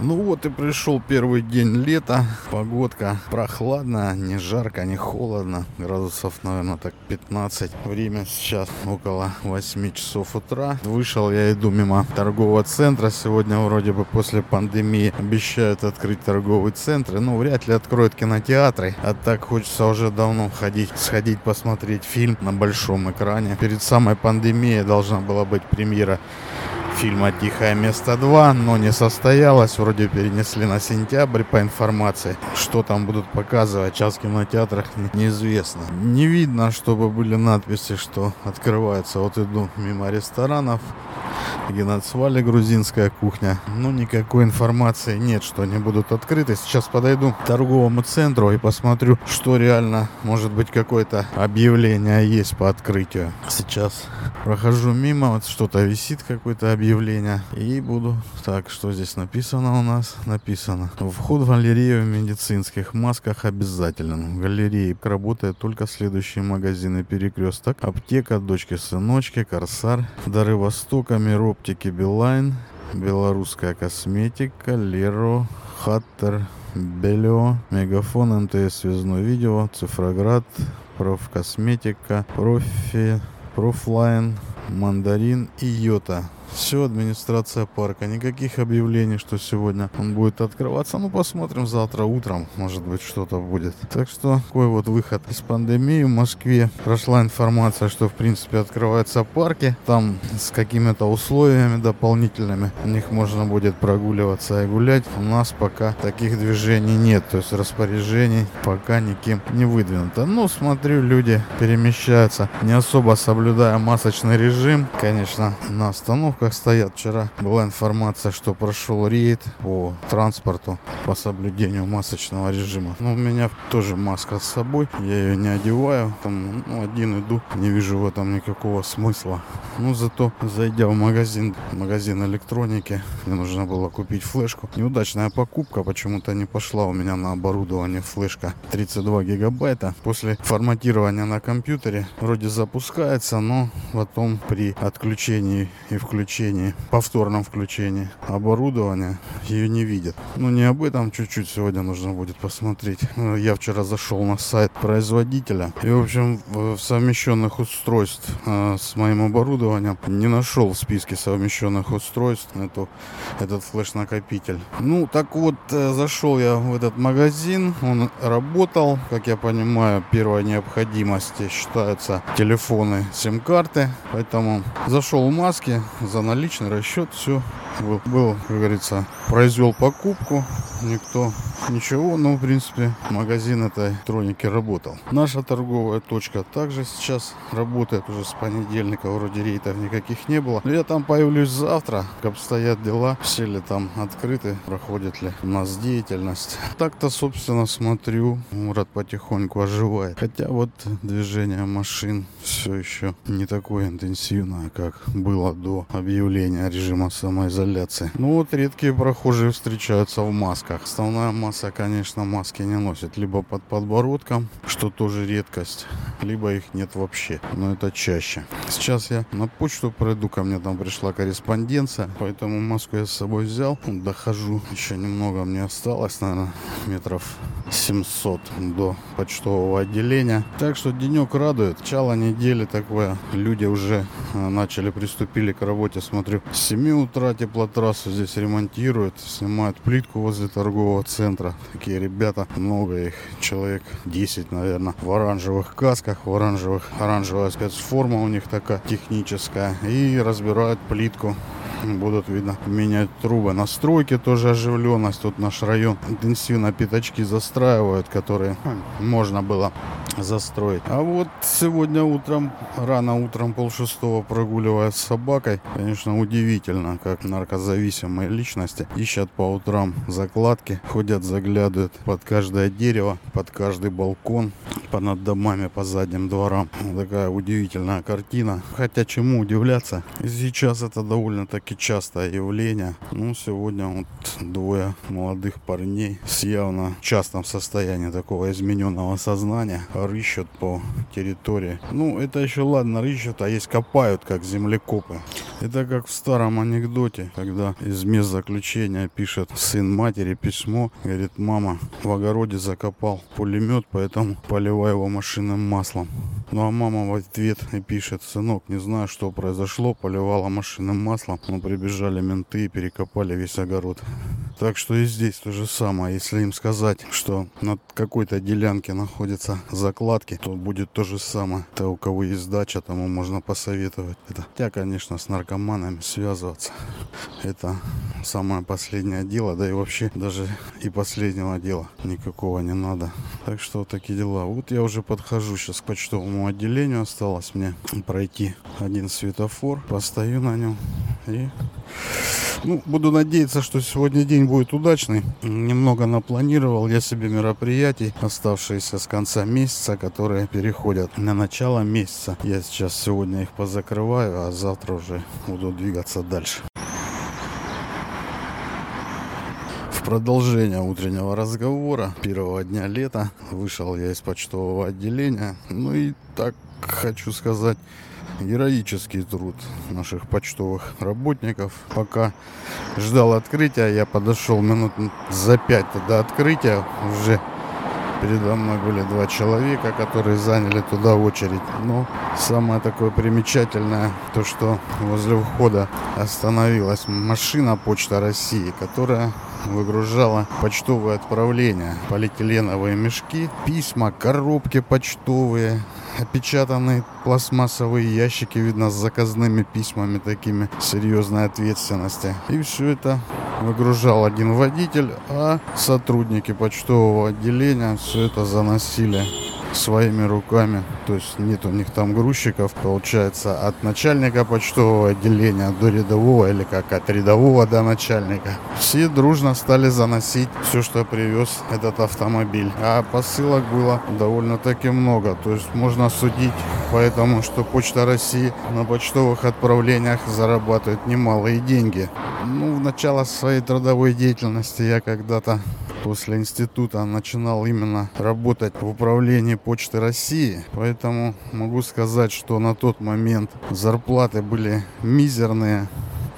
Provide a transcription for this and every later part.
Ну вот и пришел первый день лета. Погодка прохладная, не жарко, не холодно. Градусов, наверное, так 15. Время сейчас около 8 часов утра. Вышел я, иду мимо торгового центра. Сегодня вроде бы после пандемии обещают открыть торговые центры. Ну, вряд ли откроют кинотеатры. А так хочется уже давно ходить, сходить посмотреть фильм на большом экране. Перед самой пандемией должна была быть премьера фильма «Тихое место 2», но не состоялось. Вроде перенесли на сентябрь по информации. Что там будут показывать, сейчас в кинотеатрах неизвестно. Не видно, чтобы были надписи, что открывается. Вот иду мимо ресторанов, где на свале грузинская кухня. Но никакой информации нет, что они будут открыты. Сейчас подойду к торговому центру и посмотрю, что реально, может быть, какое-то объявление есть по открытию. Сейчас прохожу мимо, вот что-то висит, какое-то объявление. И буду... Так, что здесь написано у нас? Написано. Вход в галерею в медицинских масках обязателен. В галерее работает только следующие магазины перекресток. Аптека, дочки-сыночки, Корсар, Дары Востока, Миру оптики Билайн, белорусская косметика, Леро, Хаттер, Белио, Мегафон, МТС связное видео, Цифроград, Профкосметика, Профи, Профлайн, Мандарин и Йота. Все, администрация парка. Никаких объявлений, что сегодня он будет открываться. Ну, посмотрим завтра утром. Может быть, что-то будет. Так что, такой вот выход из пандемии в Москве. Прошла информация, что, в принципе, открываются парки. Там с какими-то условиями дополнительными. В них можно будет прогуливаться и гулять. У нас пока таких движений нет. То есть распоряжений пока никем не выдвинуто. Ну, смотрю, люди перемещаются, не особо соблюдая масочный режим. Конечно, на остановках пробках стоят. Вчера была информация, что прошел рейд по транспорту по соблюдению масочного режима. Но у меня тоже маска с собой. Я ее не одеваю. Там ну, один иду. Не вижу в этом никакого смысла. Ну, зато зайдя в магазин, магазин электроники, мне нужно было купить флешку. Неудачная покупка почему-то не пошла у меня на оборудование флешка 32 гигабайта. После форматирования на компьютере вроде запускается, но потом при отключении и включении включении, повторном включении оборудования ее не видят. Ну не об этом чуть-чуть сегодня нужно будет посмотреть. Ну, я вчера зашел на сайт производителя и в общем в совмещенных устройств э, с моим оборудованием не нашел в списке совмещенных устройств эту, этот флеш-накопитель. Ну так вот э, зашел я в этот магазин, он работал, как я понимаю, первой необходимости считаются телефоны, сим-карты, поэтому зашел в маске, за наличный расчет, все был, был, как говорится, произвел покупку, никто ничего, но в принципе магазин этой электроники работал. Наша торговая точка также сейчас работает уже с понедельника, вроде рейдов никаких не было. Но я там появлюсь завтра, как обстоят дела, все ли там открыты, проходит ли у нас деятельность. Так-то, собственно, смотрю, город потихоньку оживает. Хотя вот движение машин все еще не такое интенсивное, как было до объявления режима самоизоляции. Ну вот редкие прохожие встречаются в масках. Основная масса, конечно, маски не носит. Либо под подбородком, что тоже редкость, либо их нет вообще. Но это чаще. Сейчас я на почту пройду, ко мне там пришла корреспонденция, поэтому маску я с собой взял. Дохожу, еще немного мне осталось, наверное, метров 700 до почтового отделения. Так что денек радует. Начало недели такое. Люди уже э, начали, приступили к работе. Смотрю, с 7 утра теплотрассу здесь ремонтируют, снимают плитку возле торгового центра. Такие ребята, много их, человек 10, наверное, в оранжевых касках, в оранжевых, оранжевая спецформа у них такая техническая. И разбирают плитку будут, видно, менять трубы. На стройке тоже оживленность. Тут наш район интенсивно пятачки застраивают, которые можно было застроить. А вот сегодня утром, рано утром полшестого прогуливая с собакой, конечно, удивительно, как наркозависимые личности ищут по утрам закладки, ходят, заглядывают под каждое дерево, под каждый балкон, по над домами, по задним дворам. Такая удивительная картина. Хотя чему удивляться? Сейчас это довольно-таки частое явление. Ну, сегодня вот двое молодых парней с явно частном состоянии такого измененного сознания рыщут по территории. Ну, это еще ладно, рыщут, а есть копают, как землекопы. Это как в старом анекдоте, когда из мест заключения пишет сын матери письмо, говорит, мама, в огороде закопал пулемет, поэтому поливаю его машинным маслом. Ну а мама в ответ и пишет, сынок, не знаю, что произошло, поливала машинным маслом, но прибежали менты и перекопали весь огород. Так что и здесь то же самое. Если им сказать, что на какой-то делянке находятся закладки, то будет то же самое. Это у кого есть дача, тому можно посоветовать. Это, хотя, конечно, с наркоманами связываться. Это самое последнее дело, да и вообще даже и последнего дела никакого не надо. Так что вот такие дела. Вот я уже подхожу сейчас к почтовому отделению. Осталось мне пройти один светофор. Постою на нем и ну, буду надеяться, что сегодня день будет удачный. Немного напланировал я себе мероприятий, оставшиеся с конца месяца, которые переходят на начало месяца. Я сейчас сегодня их позакрываю, а завтра уже буду двигаться дальше. Продолжение утреннего разговора первого дня лета вышел я из почтового отделения. Ну и так хочу сказать, героический труд наших почтовых работников. Пока ждал открытия, я подошел минут за пять до открытия. Уже передо мной были два человека, которые заняли туда очередь. Но самое такое примечательное, то что возле входа остановилась машина Почта России, которая выгружала почтовые отправления, полиэтиленовые мешки, письма, коробки почтовые, опечатанные пластмассовые ящики, видно, с заказными письмами такими серьезной ответственности. И все это выгружал один водитель, а сотрудники почтового отделения все это заносили своими руками. То есть нет у них там грузчиков. Получается от начальника почтового отделения до рядового или как от рядового до начальника. Все дружно стали заносить все, что привез этот автомобиль. А посылок было довольно-таки много. То есть можно судить поэтому, что Почта России на почтовых отправлениях зарабатывает немалые деньги. Ну, в начало своей трудовой деятельности я когда-то после института начинал именно работать в управлении Почты России. Поэтому могу сказать, что на тот момент зарплаты были мизерные.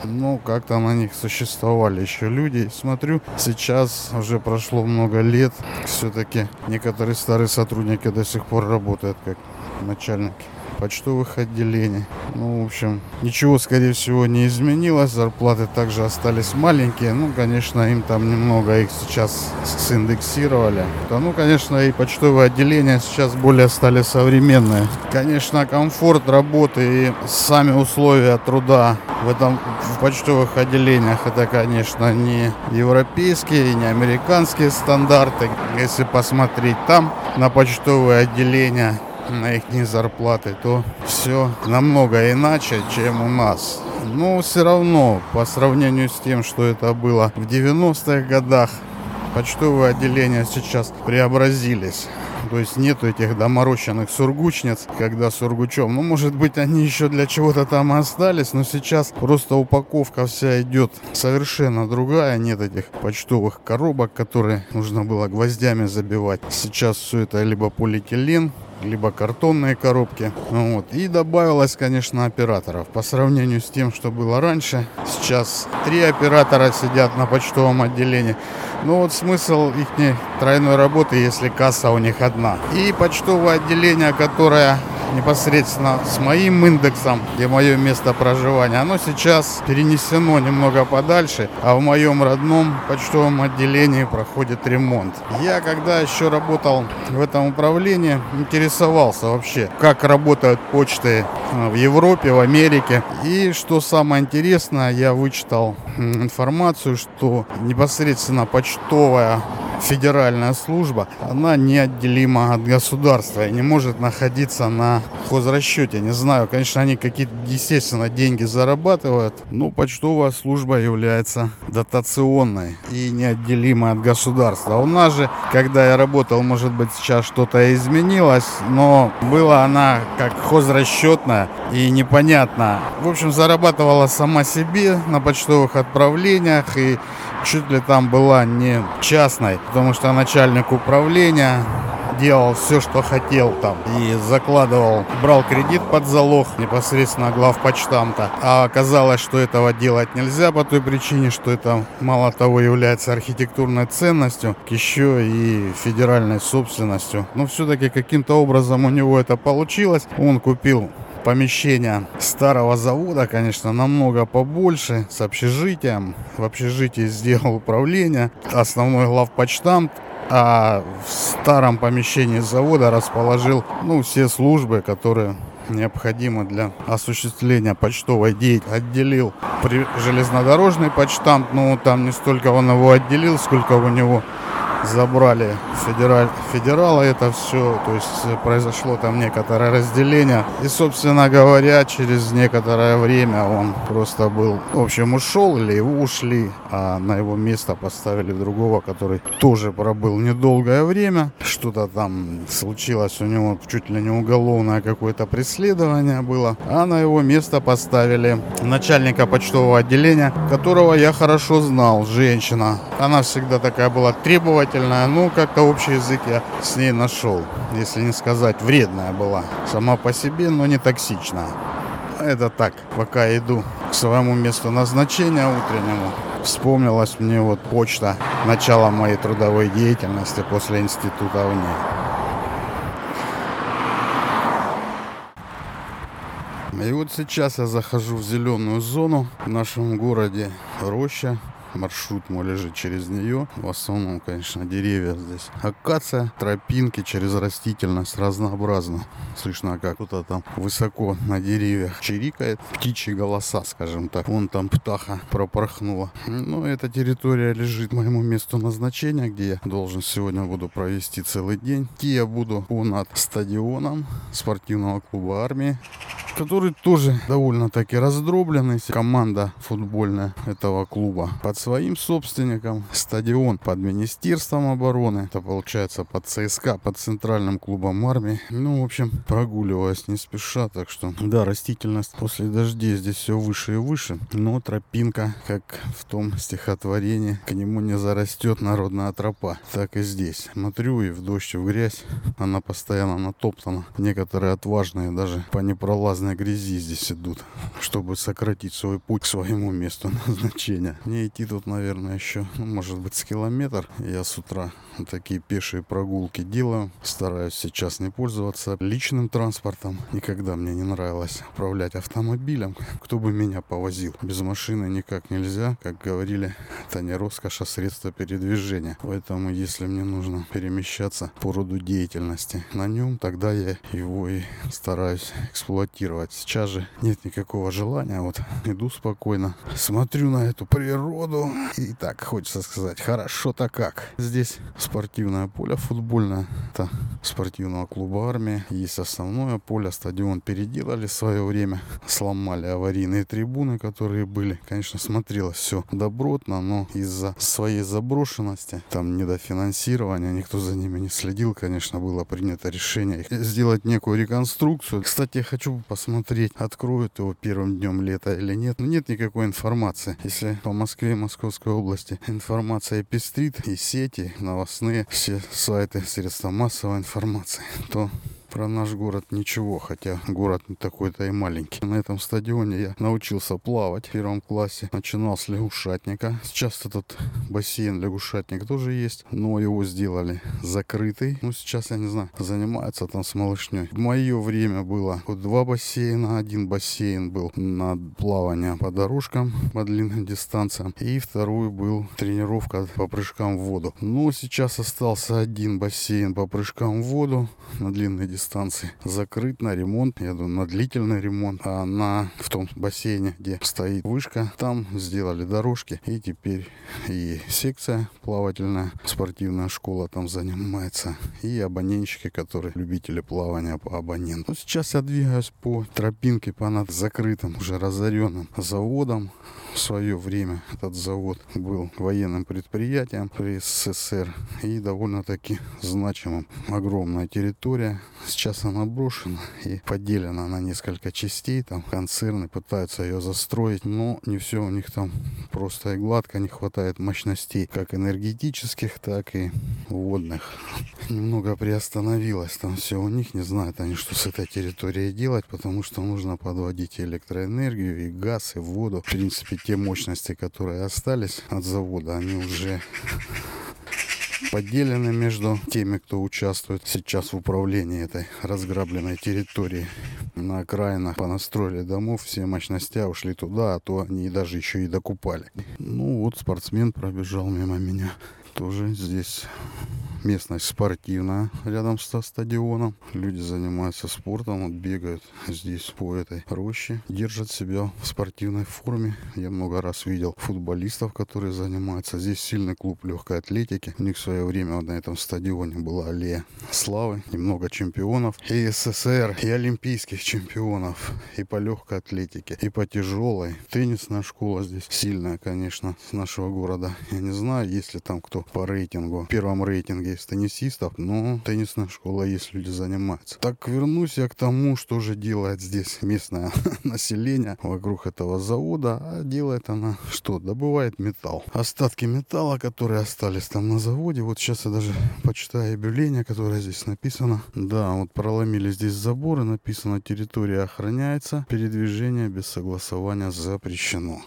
Ну, как-то на них существовали еще люди. Смотрю, сейчас уже прошло много лет. Все-таки некоторые старые сотрудники до сих пор работают как начальники почтовых отделений. Ну, в общем, ничего, скорее всего, не изменилось. Зарплаты также остались маленькие. Ну, конечно, им там немного их сейчас синдексировали. Да, ну, конечно, и почтовые отделения сейчас более стали современные. Конечно, комфорт работы и сами условия труда в этом в почтовых отделениях это, конечно, не европейские, не американские стандарты. Если посмотреть там на почтовые отделения, на их зарплаты, то все намного иначе, чем у нас. Но все равно, по сравнению с тем, что это было в 90-х годах, почтовые отделения сейчас преобразились. То есть нету этих доморощенных сургучниц, когда сургучом. Ну, может быть, они еще для чего-то там остались, но сейчас просто упаковка вся идет совершенно другая. Нет этих почтовых коробок, которые нужно было гвоздями забивать. Сейчас все это либо полиэтилен, либо картонные коробки. Вот. И добавилось, конечно, операторов. По сравнению с тем, что было раньше, сейчас три оператора сидят на почтовом отделении. Ну вот смысл их тройной работы, если касса у них одна. И почтовое отделение, которое непосредственно с моим индексом, где мое место проживания, оно сейчас перенесено немного подальше, а в моем родном почтовом отделении проходит ремонт. Я, когда еще работал в этом управлении, интересовался вообще, как работают почты э, в Европе, в Америке. И что самое интересное, я вычитал информацию, что непосредственно почтовая федеральная служба, она неотделима от государства и не может находиться на хозрасчете. Не знаю, конечно, они какие-то, естественно, деньги зарабатывают, но почтовая служба является дотационной и неотделимой от государства. У нас же, когда я работал, может быть, сейчас что-то изменилось, но была она как хозрасчетная и непонятно. В общем, зарабатывала сама себе на почтовых отправлениях и чуть ли там была не частной, потому что начальник управления делал все, что хотел там. И закладывал, брал кредит под залог непосредственно главпочтамта. А оказалось, что этого делать нельзя по той причине, что это мало того является архитектурной ценностью, еще и федеральной собственностью. Но все-таки каким-то образом у него это получилось. Он купил помещение старого завода, конечно, намного побольше, с общежитием. В общежитии сделал управление, основной главпочтамт, а в старом помещении завода расположил ну, все службы, которые необходимы для осуществления почтовой деятельности. Отделил при железнодорожный почтамт, но там не столько он его отделил, сколько у него забрали федераль, федерала это все, то есть э, произошло там некоторое разделение. И, собственно говоря, через некоторое время он просто был, в общем, ушел или его ушли, а на его место поставили другого, который тоже пробыл недолгое время. Что-то там случилось у него, чуть ли не уголовное какое-то преследование было, а на его место поставили начальника почтового отделения, которого я хорошо знал, женщина. Она всегда такая была требовательная, замечательная, ну, как-то общий язык я с ней нашел, если не сказать, вредная была. Сама по себе, но не токсичная. Это так, пока иду к своему месту назначения утреннему, вспомнилась мне вот почта начала моей трудовой деятельности после института в ней. И вот сейчас я захожу в зеленую зону в нашем городе Роща маршрут мой лежит через нее. В основном, конечно, деревья здесь. Акация, тропинки через растительность разнообразно. Слышно, как кто-то там высоко на деревьях чирикает. Птичьи голоса, скажем так. Вон там птаха пропорхнула. Ну, эта территория лежит моему месту назначения, где я должен сегодня буду провести целый день. Идти я буду над стадионом спортивного клуба армии который тоже довольно-таки раздробленный. Команда футбольная этого клуба под своим собственником. Стадион под Министерством обороны. Это получается под ЦСКА, под Центральным клубом армии. Ну, в общем, прогуливаясь не спеша. Так что, да, растительность после дождей здесь все выше и выше. Но тропинка, как в том стихотворении, к нему не зарастет народная тропа. Так и здесь. Смотрю и в дождь, и в грязь. Она постоянно натоптана. Некоторые отважные даже по непролазной грязи здесь идут, чтобы сократить свой путь к своему месту назначения. Мне идти тут, наверное, еще, может быть, с километр. Я с утра такие пешие прогулки делаю. Стараюсь сейчас не пользоваться личным транспортом. Никогда мне не нравилось управлять автомобилем. Кто бы меня повозил. Без машины никак нельзя. Как говорили, это не роскошь, а средство передвижения. Поэтому, если мне нужно перемещаться по роду деятельности на нем, тогда я его и стараюсь эксплуатировать. Сейчас же нет никакого желания. Вот иду спокойно, смотрю на эту природу. И так хочется сказать, хорошо-то как. Здесь спортивное поле футбольное. Это спортивного клуба армии. Есть основное поле. Стадион переделали в свое время. Сломали аварийные трибуны, которые были. Конечно, смотрелось все добротно, но из-за своей заброшенности, там недофинансирования, никто за ними не следил, конечно, было принято решение сделать некую реконструкцию. Кстати, я хочу посмотреть, откроют его первым днем лета или нет. Но нет никакой информации. Если по Москве и Московской области информация пестрит и сети, новостные новостные все сайты, средства массовой информации, то про наш город ничего, хотя город такой-то и маленький. На этом стадионе я научился плавать в первом классе. Начинал с лягушатника. Сейчас этот бассейн лягушатник тоже есть, но его сделали закрытый. Ну, сейчас, я не знаю, занимаются там с малышней. В мое время было вот два бассейна. Один бассейн был на плавание по дорожкам по длинным дистанциям. И второй был тренировка по прыжкам в воду. Но сейчас остался один бассейн по прыжкам в воду на длинной дистанции станции закрыт на ремонт, я думаю, на длительный ремонт. А на, в том бассейне, где стоит вышка, там сделали дорожки. И теперь и секция плавательная, спортивная школа там занимается. И абонентчики, которые любители плавания по абоненту. Ну, сейчас я двигаюсь по тропинке, по над закрытым, уже разоренным заводом в свое время этот завод был военным предприятием при СССР и довольно-таки значимым. Огромная территория. Сейчас она брошена и поделена на несколько частей. Там концерны пытаются ее застроить, но не все у них там просто и гладко. Не хватает мощностей как энергетических, так и водных. Немного приостановилось там все у них. Не знают они, что с этой территорией делать, потому что нужно подводить электроэнергию, и газ, и воду. В принципе, те мощности, которые остались от завода, они уже поделены между теми, кто участвует сейчас в управлении этой разграбленной территорией. На окраинах понастроили домов, все мощности ушли туда, а то они даже еще и докупали. Ну вот спортсмен пробежал мимо меня. Тоже здесь Местность спортивная, рядом со стадионом. Люди занимаются спортом, вот бегают здесь по этой роще, держат себя в спортивной форме. Я много раз видел футболистов, которые занимаются. Здесь сильный клуб легкой атлетики. У них в свое время вот на этом стадионе была аллея славы. И много чемпионов. И СССР, и олимпийских чемпионов. И по легкой атлетике, и по тяжелой. Теннисная школа здесь сильная, конечно, с нашего города. Я не знаю, есть ли там кто по рейтингу, в первом рейтинге есть теннисистов, но теннисная школа есть, люди занимаются. Так вернусь я к тому, что же делает здесь местное население вокруг этого завода. А делает она что? Добывает металл. Остатки металла, которые остались там на заводе. Вот сейчас я даже почитаю объявление, которое здесь написано. Да, вот проломили здесь заборы, написано территория охраняется, передвижение без согласования запрещено.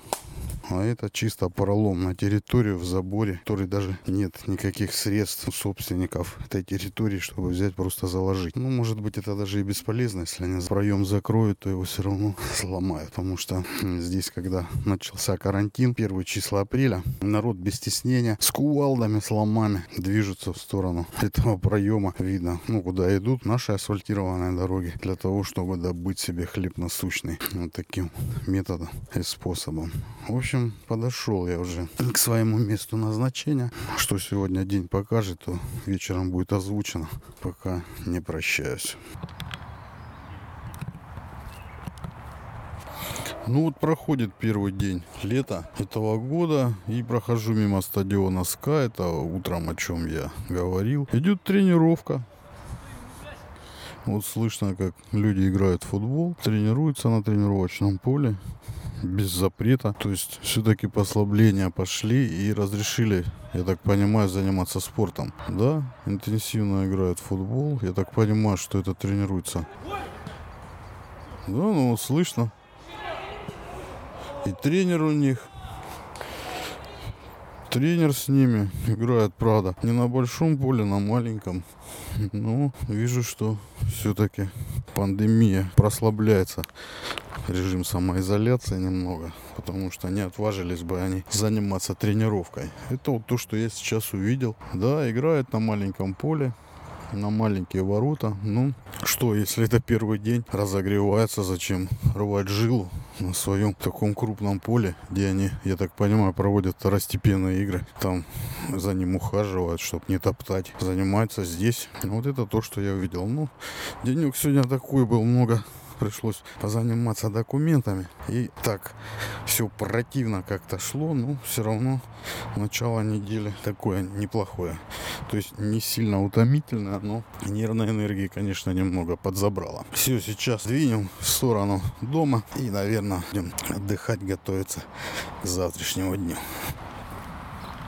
А это чисто пролом на территорию в заборе, который даже нет никаких средств собственников этой территории, чтобы взять просто заложить. Ну, может быть, это даже и бесполезно, если они проем закроют, то его все равно сломают. Потому что здесь, когда начался карантин, первые числа апреля, народ без стеснения с кувалдами, с ломами движется в сторону этого проема. Видно, ну, куда идут наши асфальтированные дороги для того, чтобы добыть себе хлеб насущный вот таким методом и способом. В общем, общем, подошел я уже к своему месту назначения. Что сегодня день покажет, то вечером будет озвучено. Пока не прощаюсь. Ну вот проходит первый день лета этого года и прохожу мимо стадиона СКА, это утром о чем я говорил. Идет тренировка. Вот слышно, как люди играют в футбол, тренируются на тренировочном поле без запрета. То есть все-таки послабления пошли и разрешили, я так понимаю, заниматься спортом. Да, интенсивно играют в футбол. Я так понимаю, что это тренируется. Да, ну слышно. И тренер у них тренер с ними играет, правда, не на большом поле, на маленьком. Но вижу, что все-таки пандемия прослабляется. Режим самоизоляции немного, потому что не отважились бы они заниматься тренировкой. Это вот то, что я сейчас увидел. Да, играет на маленьком поле на маленькие ворота. Ну, что, если это первый день, разогревается, зачем рвать жилу на своем таком крупном поле, где они, я так понимаю, проводят второстепенные игры. Там за ним ухаживают, чтобы не топтать. Занимаются здесь. Вот это то, что я увидел. Ну, денек сегодня такой был, много пришлось позаниматься документами. И так все противно как-то шло, но все равно начало недели такое неплохое. То есть не сильно утомительное, но нервной энергии, конечно, немного подзабрало. Все, сейчас двинем в сторону дома и, наверное, будем отдыхать, готовиться к завтрашнему дню.